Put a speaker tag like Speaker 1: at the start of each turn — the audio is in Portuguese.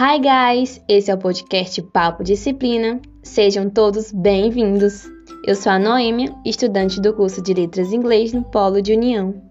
Speaker 1: Hi guys, esse é o podcast Papo Disciplina. Sejam todos bem-vindos. Eu sou a Noêmia, estudante do curso de Letras Inglês no Polo de União.